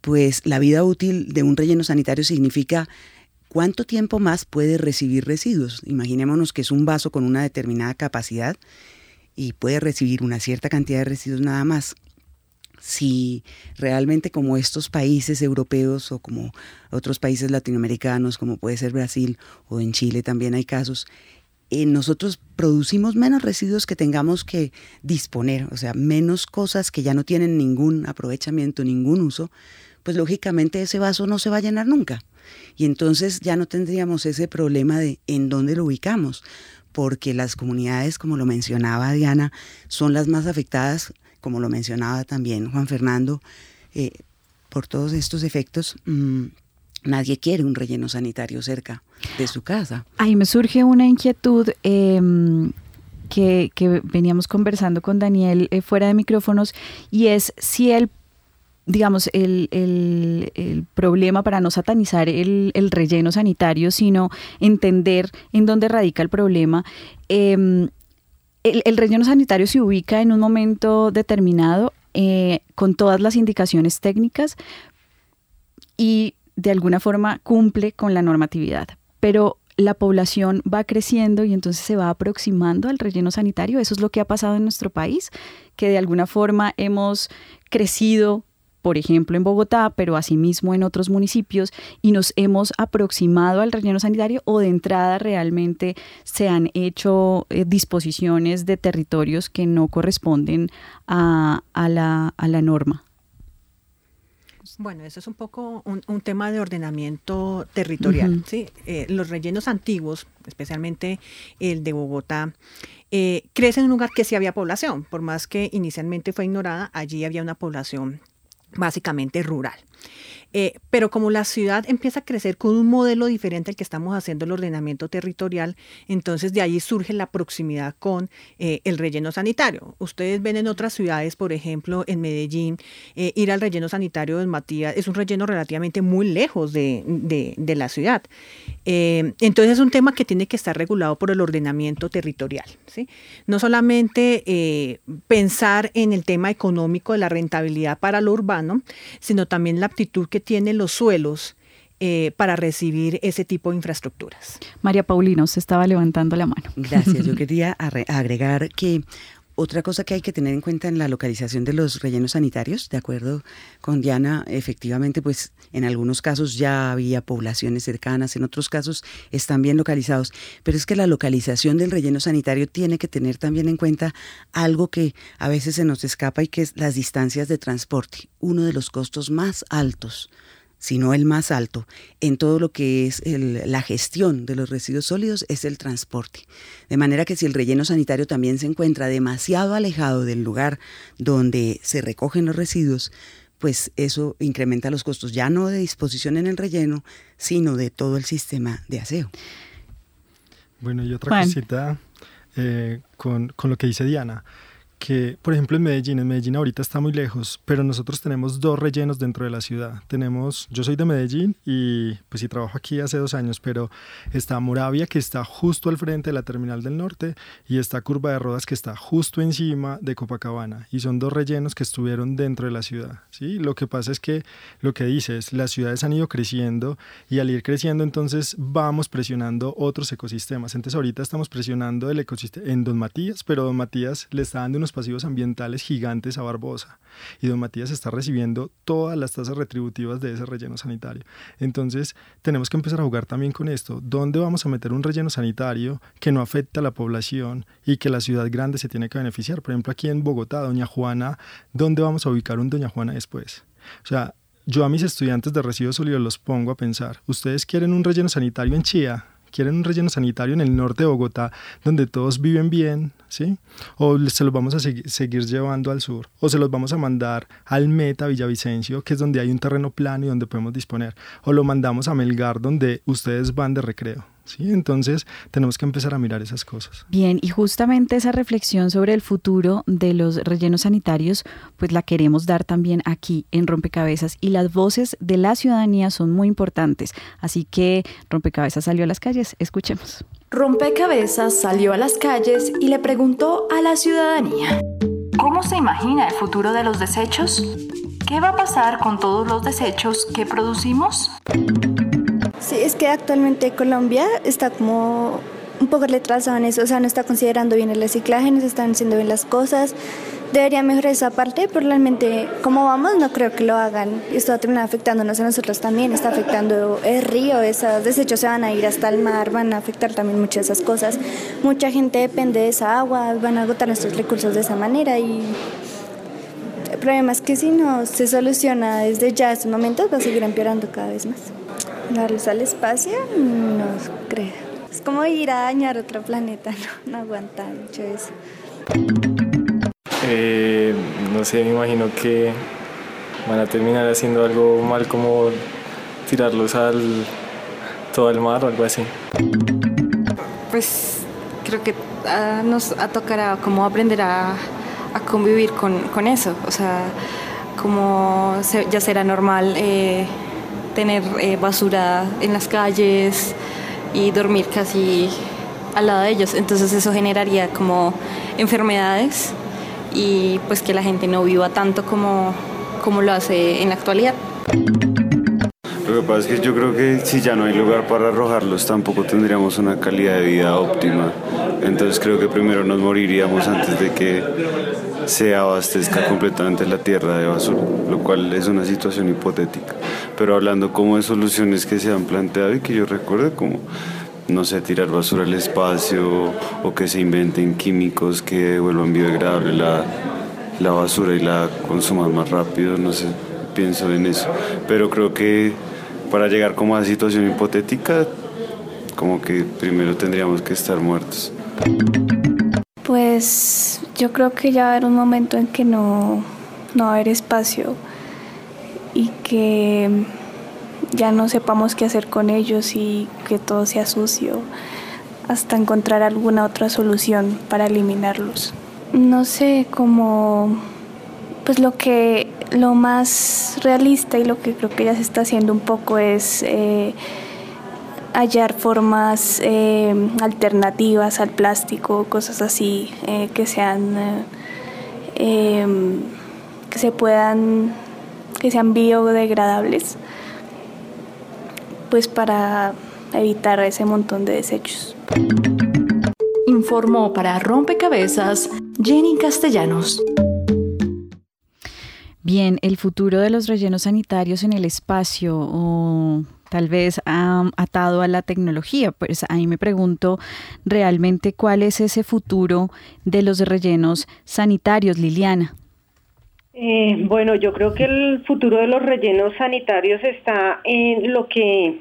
pues la vida útil de un relleno sanitario significa cuánto tiempo más puede recibir residuos. Imaginémonos que es un vaso con una determinada capacidad y puede recibir una cierta cantidad de residuos nada más si realmente como estos países europeos o como otros países latinoamericanos, como puede ser Brasil o en Chile también hay casos, eh, nosotros producimos menos residuos que tengamos que disponer, o sea, menos cosas que ya no tienen ningún aprovechamiento, ningún uso, pues lógicamente ese vaso no se va a llenar nunca. Y entonces ya no tendríamos ese problema de en dónde lo ubicamos, porque las comunidades, como lo mencionaba Diana, son las más afectadas como lo mencionaba también Juan Fernando, eh, por todos estos efectos, mm, nadie quiere un relleno sanitario cerca de su casa. Ahí me surge una inquietud. Em, que, veníamos conversando con Daniel eh, fuera de micrófonos y es si el digamos, el, problema para no satanizar el, relleno sanitario, sino entender en dónde radica el problema. Em, el, relleno sanitario se ubica en un momento determinado eh, con todas las indicaciones técnicas y de alguna forma cumple con la normatividad. Pero la población va creciendo y entonces se va aproximando al relleno sanitario. Eso es lo que ha pasado en nuestro país, que de alguna forma hemos crecido por ejemplo en Bogotá, pero asimismo en otros municipios, y nos hemos aproximado al relleno sanitario o de entrada realmente se han hecho eh, disposiciones de territorios que no corresponden a, la, norma. Bueno, eso es un poco un, tema de ordenamiento territorial. ¿sí? Eh, los rellenos antiguos, especialmente el de Bogotá, eh, crecen en un lugar que sí había población, por más que inicialmente fue ignorada, allí había una población básicamente rural. Eh, pero como la ciudad empieza a crecer con un modelo diferente al que estamos haciendo el ordenamiento territorial, entonces de ahí surge la proximidad con eh, el relleno sanitario. Ustedes ven en otras ciudades, por ejemplo, en Medellín, eh, ir al relleno sanitario de Matías es un relleno relativamente muy lejos de, de la ciudad. entonces es un tema que tiene que estar regulado por el ordenamiento territorial. ¿sí? No solamente pensar en el tema económico de la rentabilidad para lo urbano, sino también la aptitud que tienen los suelos eh, para recibir ese tipo de infraestructuras. María Paulina, usted estaba levantando la mano. Gracias. Yo quería agregar que otra cosa que hay que tener en cuenta en la localización de los rellenos sanitarios, de acuerdo con Diana, efectivamente, pues en algunos casos ya había poblaciones cercanas, en otros casos están bien localizados, pero es que la localización del relleno sanitario tiene que tener también en cuenta algo que a veces se nos escapa y que es las distancias de transporte, uno de los costos más altos sino el más alto en todo lo que es la gestión de los residuos sólidos es el transporte. De manera que si el relleno sanitario también se encuentra demasiado alejado del lugar donde se recogen los residuos, pues eso incrementa los costos ya no de disposición en el relleno, sino de todo el sistema de aseo. Bueno, y otra cosita eh, con, con lo que dice Diana que, por ejemplo, en Medellín, en Medellín ahorita está muy lejos, pero nosotros tenemos dos rellenos dentro de la ciudad. Tenemos, yo soy de Medellín y pues sí trabajo aquí hace dos años, pero está Moravia que está justo al frente de la terminal del norte y está Curva de Rodas que está justo encima de Copacabana y son dos rellenos que estuvieron dentro de la ciudad. ¿sí? Lo que pasa es que lo que dices, las ciudades han ido creciendo y al ir creciendo entonces vamos presionando otros ecosistemas. Entonces ahorita estamos presionando el ecosistema en Don Matías, pero Don Matías le está dando unos pasivos ambientales gigantes a Barbosa. Y don Matías está recibiendo todas las tasas retributivas de ese relleno sanitario. Entonces, tenemos que empezar a jugar también con esto. ¿Dónde vamos a meter un relleno sanitario que no afecta a la población y que la ciudad grande se tiene que beneficiar? Por ejemplo, aquí en Bogotá, Doña Juana, ¿dónde vamos a ubicar un Doña Juana después? O sea, yo a mis estudiantes de residuos sólidos los pongo a pensar, ¿ustedes quieren un relleno sanitario en Chía? Quieren un relleno sanitario en el norte de Bogotá donde todos viven bien, ¿sí? O se los vamos a seguir llevando al sur, o se los vamos a mandar al Meta Villavicencio, que es donde hay un terreno plano y donde podemos disponer, o lo mandamos a Melgar donde ustedes van de recreo. ¿Sí? Entonces tenemos que empezar a mirar esas cosas. Bien, y justamente esa reflexión sobre el futuro de los rellenos sanitarios, pues la queremos dar también aquí en Rompecabezas y las voces de la ciudadanía son muy importantes. Así que Rompecabezas salió a las calles, escuchemos. Rompecabezas salió a las calles y le preguntó a la ciudadanía. ¿Cómo se imagina el futuro de los desechos? ¿Qué va a pasar con todos los desechos que producimos? Sí, es que actualmente Colombia está como un poco retrasado en eso, o sea, no está considerando bien el reciclaje, no se están haciendo bien las cosas. Debería mejorar esa parte, pero realmente, como vamos, no creo que lo hagan. Esto va a terminar afectándonos a nosotros también, está afectando el río, esos desechos se van a ir hasta el mar, van a afectar también muchas de esas cosas. Mucha gente depende de esa agua, van a agotar nuestros recursos de esa manera y el problema es que si no se soluciona desde ya estos momentos va a seguir empeorando cada vez más. Luz al espacio, no creo. Es como ir a dañar otro planeta, *laughs* no, no aguanta mucho eso. Eh, no sé, me imagino que van a terminar haciendo algo mal como tirarlos al todo el mar o algo así. Pues creo que uh, nos tocará como aprender a, a convivir con, con, eso, o sea, como se, ya será normal eh, tener eh, basura en las calles y dormir casi al lado de ellos. Entonces eso generaría como enfermedades y pues que la gente no viva tanto como, como lo hace en la actualidad. Lo que pasa es que yo creo que si ya no hay lugar para arrojarlos, tampoco tendríamos una calidad de vida óptima. Entonces creo que primero nos moriríamos antes de que se abastezca completamente la tierra de basura, lo cual es una situación hipotética. Pero hablando como de soluciones que se han planteado y que yo recuerdo como no sé, tirar basura al espacio o que se inventen químicos que vuelvan biodegradable la, la basura y la consuman más rápido, no sé, pienso en eso. Pero creo que para llegar como a situación hipotética, como que primero tendríamos que estar muertos. Pues yo creo que ya va a haber un momento en que no, no va a haber espacio y que ya no sepamos qué hacer con ellos y que todo sea sucio hasta encontrar alguna otra solución para eliminarlos. No sé, como pues lo que lo más realista y lo que creo que ya se está haciendo un poco es eh, hallar formas eh, alternativas al plástico, cosas así eh, que sean eh, em, que se puedan que sean biodegradables pues para evitar ese montón de desechos. Informó para Rompecabezas Jenny Castellanos. Bien, el futuro de los rellenos sanitarios en el espacio o tal vez atado a la tecnología. Pues ahí me pregunto realmente cuál es ese futuro de los rellenos sanitarios, Liliana. Eh, bueno, yo creo que el futuro de los rellenos sanitarios está en lo que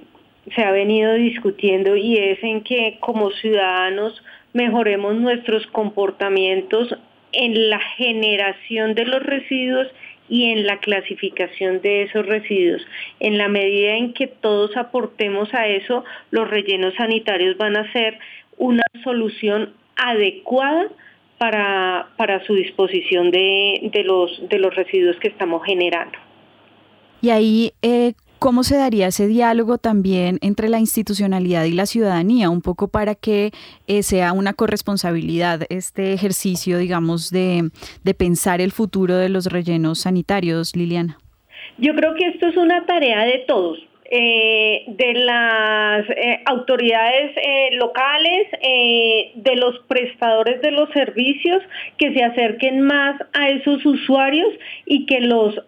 se ha venido discutiendo y es en que como ciudadanos mejoremos nuestros comportamientos en la generación de los residuos y en la clasificación de esos residuos. En la medida en que todos aportemos a eso, los rellenos sanitarios van a ser una solución adecuada para, para su disposición de, de, los, de los residuos que estamos generando. Y ahí, eh, ¿Cómo se daría ese diálogo también entre la institucionalidad y la ciudadanía, un poco para que eh, sea una corresponsabilidad este ejercicio, digamos, de, pensar el futuro de los rellenos sanitarios, Liliana? Yo creo que esto es una tarea de todos. Eh, de las eh, autoridades eh, locales, de los prestadores de los servicios, que se acerquen más a esos usuarios y que los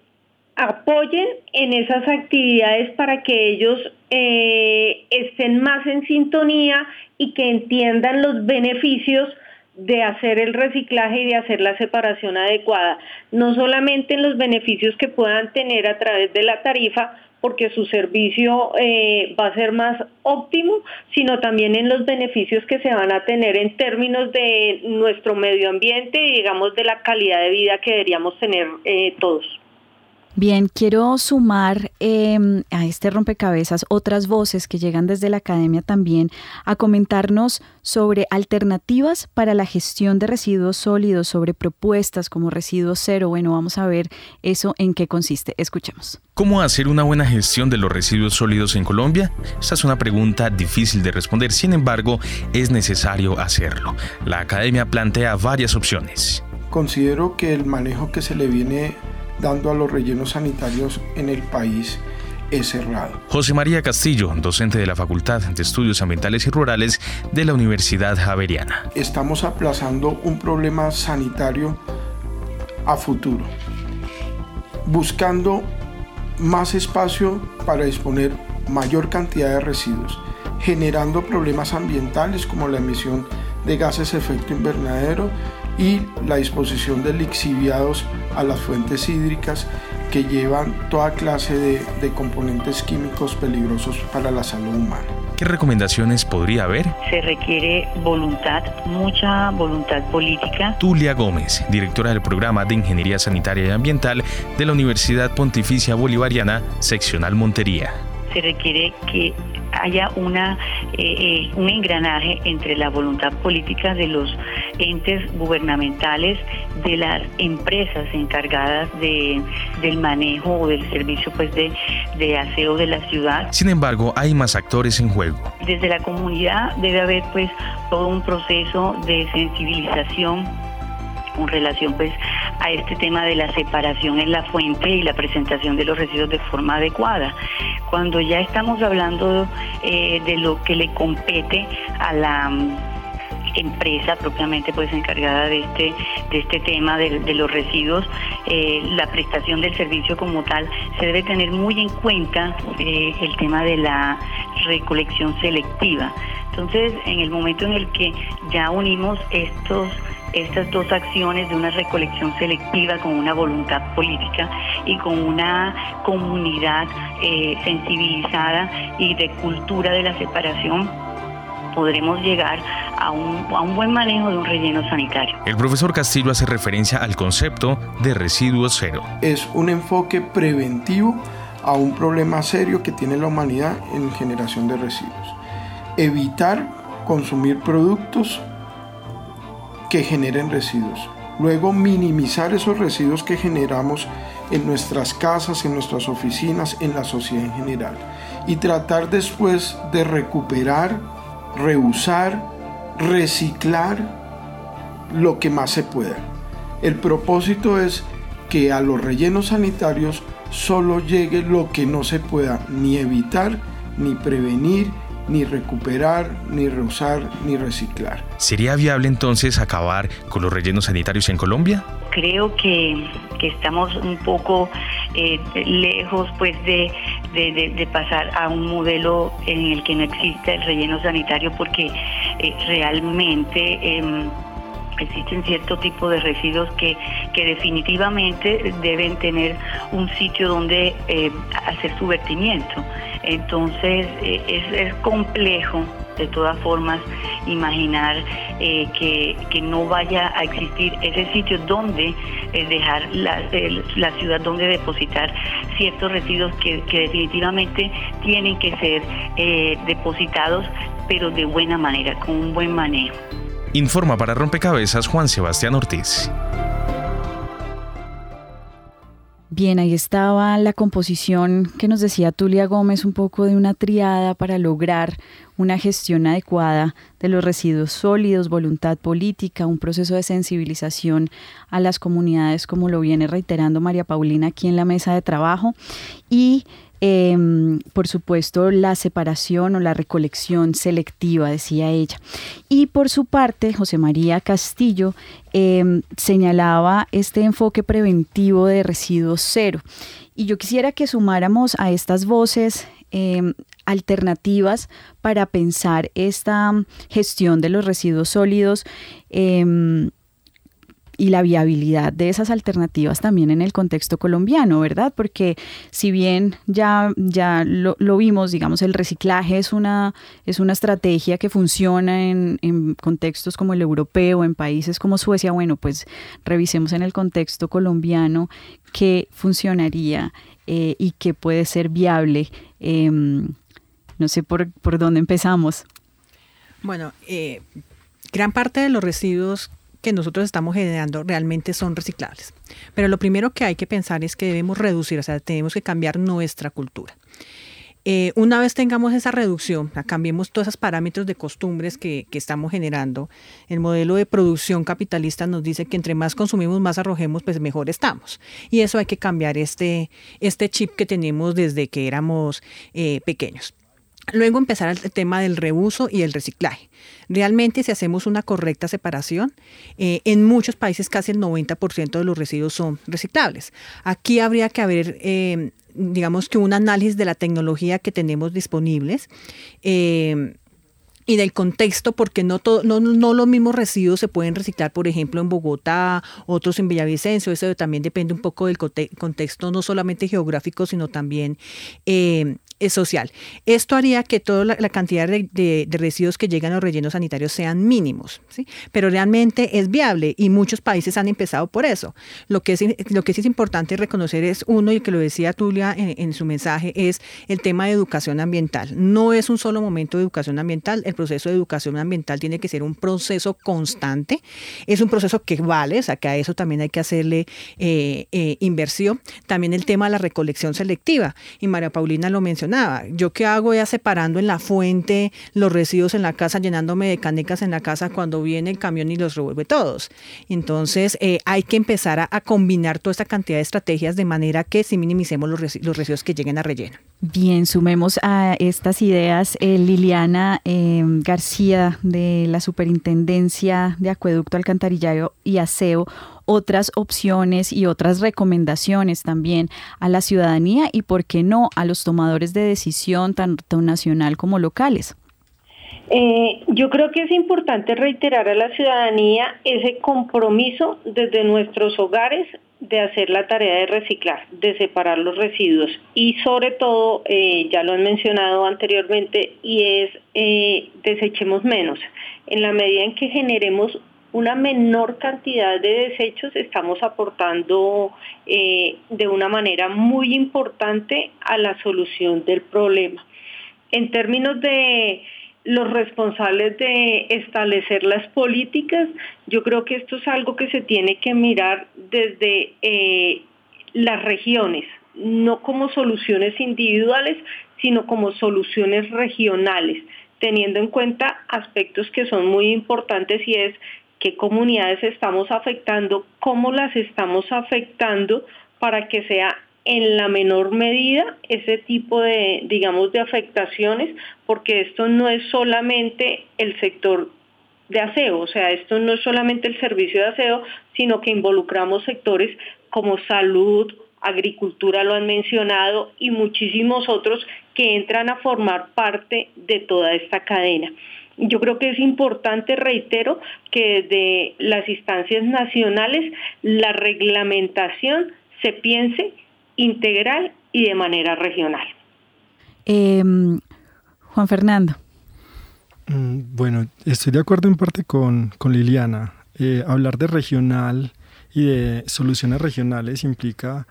apoyen en esas actividades para que ellos eh, estén más en sintonía y que entiendan los beneficios de hacer el reciclaje y de hacer la separación adecuada, no solamente en los beneficios que puedan tener a través de la tarifa, porque su servicio eh, va a ser más óptimo, sino también en los beneficios que se van a tener en términos de nuestro medio ambiente y digamos de la calidad de vida que deberíamos tener eh, todos. Bien, quiero sumar em, a este rompecabezas otras voces que llegan desde la academia también a comentarnos sobre alternativas para la gestión de residuos sólidos, sobre propuestas como residuos cero. Bueno, vamos a ver eso en qué consiste. Escuchemos. ¿Cómo hacer una buena gestión de los residuos sólidos en Colombia? Esta es una pregunta difícil de responder, sin embargo, es necesario hacerlo. La academia plantea varias opciones. Considero que el manejo que se le viene dando a los rellenos sanitarios en el país es cerrado. José María Castillo, docente de la Facultad de Estudios Ambientales y Rurales de la Universidad Javeriana. Estamos aplazando un problema sanitario a futuro, buscando más espacio para disponer mayor cantidad de residuos, generando problemas ambientales como la emisión de gases de efecto invernadero y la disposición de lixiviados a las fuentes hídricas que llevan toda clase de, componentes químicos peligrosos para la salud humana. ¿Qué recomendaciones podría haber? Se requiere voluntad, mucha voluntad política. Tulia Gómez, directora del programa de Ingeniería Sanitaria y Ambiental de la Universidad Pontificia Bolivariana, seccional Montería. Se requiere que haya una, eh, eh, un engranaje entre la voluntad política de los entes gubernamentales, de las empresas encargadas de, del manejo o del servicio pues de, de aseo de la ciudad. Sin embargo, hay más actores en juego. Desde la comunidad debe haber pues todo un proceso de sensibilización con relación pues a este tema de la separación en la fuente y la presentación de los residuos de forma adecuada. Cuando ya estamos hablando eh, de lo que le compete a la mm, empresa propiamente pues encargada de este de este tema de, los residuos eh, la prestación del servicio como tal se debe tener muy en cuenta eh, el tema de la recolección selectiva entonces en el momento en el que ya unimos estos estas dos acciones de una recolección selectiva con una voluntad política y con una comunidad eh, sensibilizada y de cultura de la separación podremos llegar a un, a un, buen manejo de un relleno sanitario. El profesor Castillo hace referencia al concepto de residuos cero. Es un enfoque preventivo a un problema serio que tiene la humanidad en generación de residuos. Evitar consumir productos que generen residuos. Luego minimizar esos residuos que generamos en nuestras casas, en nuestras oficinas, en la sociedad en general. Y tratar después de recuperar, reusar, reciclar lo que más se pueda. El propósito es que a los rellenos sanitarios solo llegue lo que no se pueda ni evitar, ni prevenir, ni recuperar, ni reusar, ni reciclar. ¿Sería viable entonces acabar con los rellenos sanitarios en Colombia? Creo que, estamos un poco eh, lejos pues de, pasar a un modelo en el que no exista el relleno sanitario porque eh, realmente existen cierto tipo de residuos que, que definitivamente deben tener un sitio donde eh, hacer su vertimiento. Entonces eh, es, complejo de todas formas imaginar eh, que, no vaya a existir ese sitio donde dejar la, la, ciudad donde depositar ciertos residuos que, que definitivamente tienen que ser depositados pero de buena manera, con un buen manejo. Informa para Rompecabezas Juan Sebastián Ortiz. Bien, ahí estaba la composición que nos decía Tulia Gómez, un poco de una triada para lograr una gestión adecuada de los residuos sólidos, voluntad política, un proceso de sensibilización a las comunidades, como lo viene reiterando María Paulina aquí en la mesa de trabajo, y Em, por supuesto, la separación o la recolección selectiva, decía ella. Y por su parte, José María Castillo em, señalaba este enfoque preventivo de residuos cero. Y yo quisiera que sumáramos a estas voces em, alternativas para pensar esta gestión de los residuos sólidos y la viabilidad de esas alternativas también en el contexto colombiano, ¿verdad? Porque si bien ya, ya lo, vimos, digamos, el reciclaje es una, es una estrategia que funciona en, en contextos como el europeo, en países como Suecia, bueno, pues revisemos en el contexto colombiano qué funcionaría eh, y qué puede ser viable. Em, no sé por, por dónde empezamos. Bueno, eh, gran parte de los residuos que nosotros estamos generando realmente son reciclables. Pero lo primero que hay que pensar es que debemos reducir, o sea, tenemos que cambiar nuestra cultura. Eh, una vez tengamos esa reducción, cambiemos todos esos parámetros de costumbres que, estamos generando, el modelo de producción capitalista nos dice que entre más consumimos, más arrojemos, pues mejor estamos. Y eso hay que cambiar este, este chip que tenemos desde que éramos eh, pequeños. Luego empezar el tema del reuso y el reciclaje. Realmente si hacemos una correcta separación, eh, en muchos países casi el 90% de los residuos son reciclables. Aquí habría que haber, eh, digamos que un análisis de la tecnología que tenemos disponibles. Eh, y del contexto, porque no, todo, no, no los mismos residuos se pueden reciclar, por ejemplo, en Bogotá, otros en Villavicencio, eso también depende un poco del contexto, no solamente geográfico, sino también social. Esto haría que toda la, cantidad de, residuos que llegan a los rellenos sanitarios sean mínimos, ¿sí? pero realmente es viable y muchos países han empezado por eso. Lo que, es, lo que sí es importante reconocer es uno, y que lo decía Tulia en, su mensaje, es el tema de educación ambiental. No es un solo momento de educación ambiental, el proceso de educación ambiental tiene que ser un proceso constante, es un proceso que vale, o sea que a eso también hay que hacerle eh, eh, inversión. También el tema de la recolección selectiva, y María Paulina lo mencionó yo qué hago ya separando en la fuente los residuos en la casa, llenándome de canecas en la casa cuando viene el camión y los revuelve todos. Entonces eh, hay que empezar a, combinar toda esta cantidad de estrategias de manera que si minimicemos los, residuos que lleguen a relleno. Bien, sumemos a estas ideas eh, Liliana eh, García de la Superintendencia de Acueducto, Alcantarillado y Aseo otras opciones y otras recomendaciones también a la ciudadanía y, por qué no, a los tomadores de decisión tanto nacional como locales? Eh, yo creo que es importante reiterar a la ciudadanía ese compromiso desde nuestros hogares de hacer la tarea de reciclar, de separar los residuos y sobre todo, eh, ya lo han mencionado anteriormente, y es eh, desechemos menos. En la medida en que generemos una menor cantidad de desechos, estamos aportando eh, de una manera muy importante a la solución del problema. En términos de los responsables de establecer las políticas, yo creo que esto es algo que se tiene que mirar desde eh, las regiones, no como soluciones individuales, sino como soluciones regionales teniendo en cuenta aspectos que son muy importantes y es qué comunidades estamos afectando, cómo las estamos afectando para que sea en la menor medida ese tipo de, digamos, de afectaciones, porque esto no es solamente el sector de aseo, o sea, esto no es solamente el servicio de aseo, sino que involucramos sectores como salud, agricultura, lo han mencionado, y muchísimos otros que entran a formar parte de toda esta cadena. Yo creo que es importante, reitero, que desde las instancias nacionales la reglamentación se piense integral y de manera regional. Em, Juan Fernando. Mm, bueno, estoy de acuerdo en parte con, Liliana. Eh, hablar de regional y de soluciones regionales implica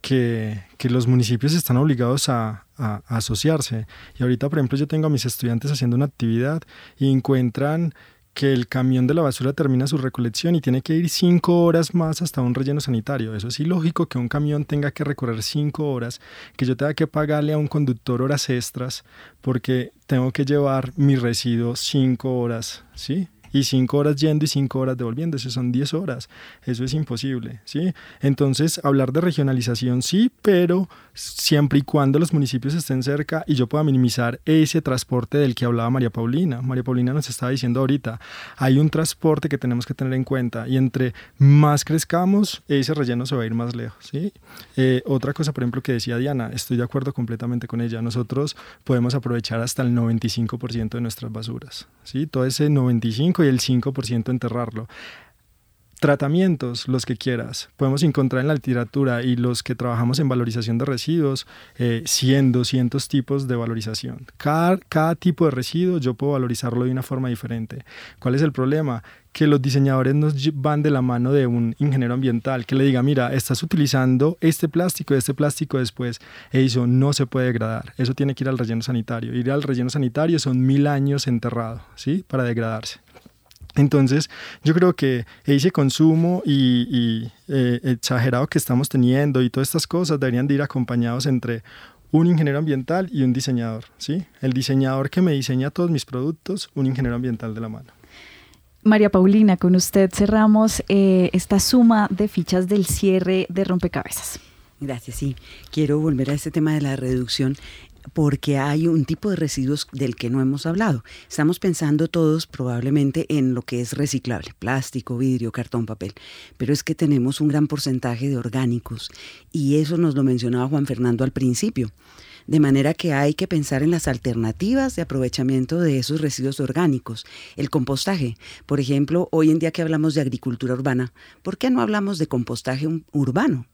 que, los municipios están obligados a, asociarse. Y ahorita, por ejemplo, yo tengo a mis estudiantes haciendo una actividad y encuentran que el camión de la basura termina su recolección y tiene que ir cinco horas más hasta un relleno sanitario. Eso es ilógico que un camión tenga que recorrer cinco horas, que yo tenga que pagarle a un conductor horas extras porque tengo que llevar mi residuo cinco horas, ¿sí? Y cinco horas yendo y cinco horas devolviéndose, son 10 horas. Eso es imposible, ¿sí? Entonces, hablar de regionalización sí, pero siempre y cuando los municipios estén cerca y yo pueda minimizar ese transporte del que hablaba María Paulina. María Paulina nos estaba diciendo ahorita, hay un transporte que tenemos que tener en cuenta y entre más crezcamos, ese relleno se va a ir más lejos, ¿sí? Eh, otra cosa, por ejemplo, que decía Diana, estoy de acuerdo completamente con ella, nosotros podemos aprovechar hasta el 95% de nuestras basuras, ¿sí? Todo ese 95 y el 5% enterrarlo. tratamientos, los que quieras. Podemos encontrar en la literatura y los que trabajamos en valorización de residuos, eh, 100, 200 tipos de valorización. Cada, cada tipo de residuo yo puedo valorizarlo de una forma diferente. ¿Cuál es el problema? que los diseñadores nos van de la mano de un ingeniero ambiental que le diga, mira, estás utilizando este plástico, este plástico después, eso no se puede degradar, eso tiene que ir al relleno sanitario. Ir al relleno sanitario son mil años enterrado, ¿sí? Para degradarse. Entonces, yo creo que ese consumo y, eh, exagerado que estamos teniendo y todas estas cosas deberían de ir acompañados entre un ingeniero ambiental y un diseñador, ¿sí? El diseñador que me diseña todos mis productos, un ingeniero ambiental de la mano. María Paulina, con usted cerramos eh, esta suma de fichas del cierre de rompecabezas. Gracias, sí. Quiero volver a este tema de la reducción porque hay un tipo de residuos del que no hemos hablado. Estamos pensando todos probablemente en lo que es reciclable, plástico, vidrio, cartón, papel, pero es que tenemos un gran porcentaje de orgánicos y eso nos lo mencionaba Juan Fernando al principio. De manera que hay que pensar en las alternativas de aprovechamiento de esos residuos orgánicos. El compostaje, por ejemplo, hoy en día que hablamos de agricultura urbana, ¿por qué no hablamos de compostaje urbano?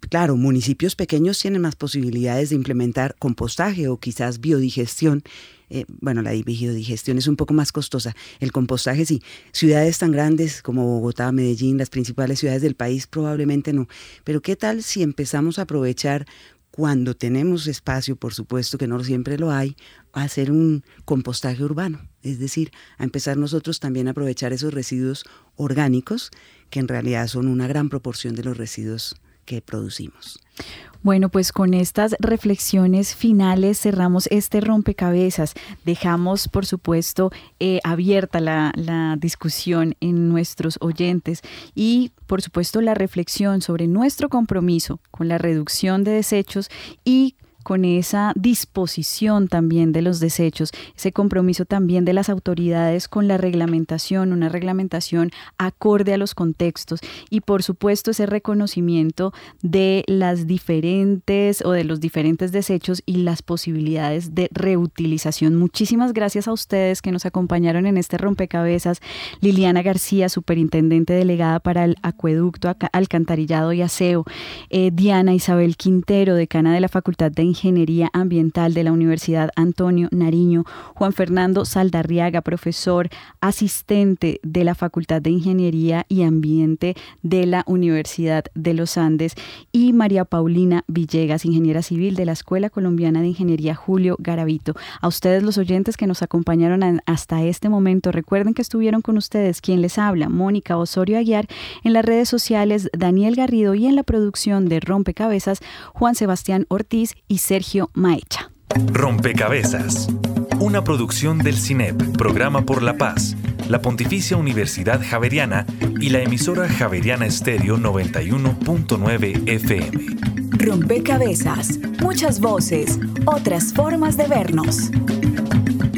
Claro, municipios pequeños tienen más posibilidades de implementar compostaje o quizás biodigestión. Eh, bueno, la biodigestión es un poco más costosa. El compostaje sí. Ciudades tan grandes como Bogotá, Medellín, las principales ciudades del país, probablemente no. Pero ¿qué tal si empezamos a aprovechar cuando tenemos espacio, por supuesto que no siempre lo hay, a hacer un compostaje urbano? Es decir, a empezar nosotros también a aprovechar esos residuos orgánicos, que en realidad son una gran proporción de los residuos que producimos. Bueno, pues con estas reflexiones finales cerramos este rompecabezas. Dejamos, por supuesto, eh, abierta la, la discusión en nuestros oyentes y, por supuesto, la reflexión sobre nuestro compromiso con la reducción de desechos y con esa disposición también de los desechos, ese compromiso también de las autoridades con la reglamentación, una reglamentación acorde a los contextos y por supuesto ese reconocimiento de las diferentes o de los diferentes desechos y las posibilidades de reutilización. Muchísimas gracias a ustedes que nos acompañaron en este rompecabezas. Liliana García, superintendente delegada para el acueducto, alcantarillado y aseo. Eh, Diana Isabel Quintero, decana de la Facultad de Ingeniería Ambiental de la Universidad Antonio Nariño, Juan Fernando Saldarriaga, profesor asistente de la Facultad de Ingeniería y Ambiente de la Universidad de los Andes, y María Paulina Villegas, ingeniera civil de la Escuela Colombiana de Ingeniería Julio Garavito. A ustedes los oyentes que nos acompañaron hasta este momento, recuerden que estuvieron con ustedes. Quien les habla, Mónica Osorio Aguiar, en las redes sociales Daniel Garrido y en la producción de Rompecabezas Juan Sebastián Ortiz y Sergio Maecha. Rompecabezas. Una producción del CINEP, Programa por la Paz, la Pontificia Universidad Javeriana y la emisora Javeriana Estéreo 91.9 FM. Rompecabezas. Muchas voces, otras formas de vernos.